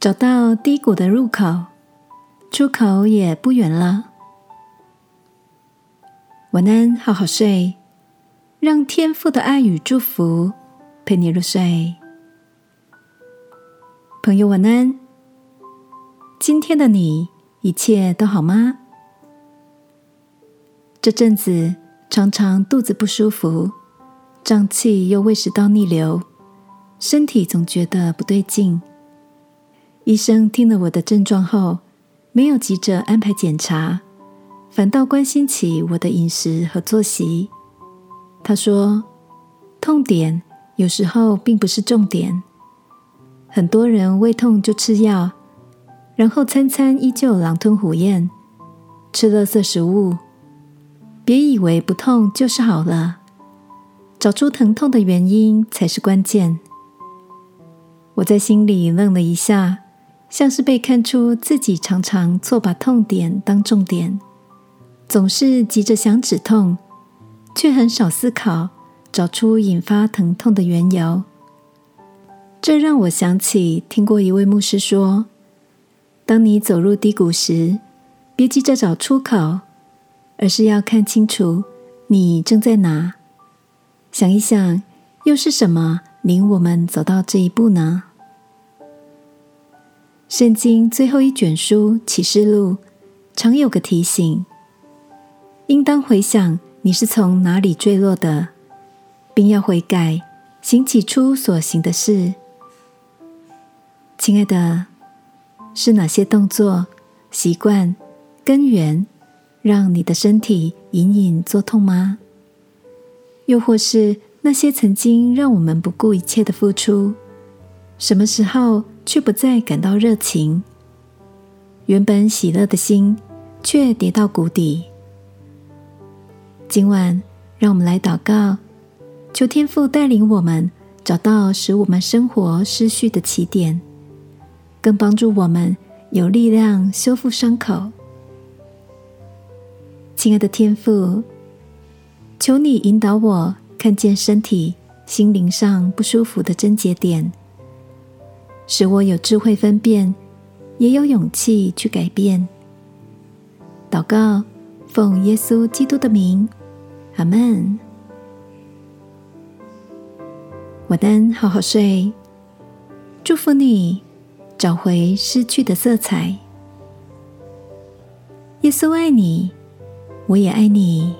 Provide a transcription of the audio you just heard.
找到低谷的入口，出口也不远了。晚安，好好睡，让天父的爱与祝福陪你入睡。朋友，晚安。今天的你一切都好吗？这阵子常常肚子不舒服，胀气又胃食道逆流，身体总觉得不对劲。医生听了我的症状后，没有急着安排检查，反倒关心起我的饮食和作息。他说：“痛点有时候并不是重点。很多人胃痛就吃药，然后餐餐依旧狼吞虎咽，吃垃圾食物。”别以为不痛就是好了，找出疼痛的原因才是关键。我在心里愣了一下，像是被看出自己常常错把痛点当重点，总是急着想止痛，却很少思考找出引发疼痛的缘由。这让我想起听过一位牧师说：“当你走入低谷时，别急着找出口。”而是要看清楚你正在哪，想一想，又是什么领我们走到这一步呢？圣经最后一卷书启示录常有个提醒：应当回想你是从哪里坠落的，并要悔改，行起初所行的事。亲爱的，是哪些动作、习惯、根源？让你的身体隐隐作痛吗？又或是那些曾经让我们不顾一切的付出，什么时候却不再感到热情？原本喜乐的心却跌到谷底。今晚，让我们来祷告，求天父带领我们找到使我们生活失序的起点，更帮助我们有力量修复伤口。亲爱的天父，求你引导我看见身体、心灵上不舒服的症结点，使我有智慧分辨，也有勇气去改变。祷告，奉耶稣基督的名，阿门。晚安，好好睡。祝福你找回失去的色彩。耶稣爱你。我也爱你。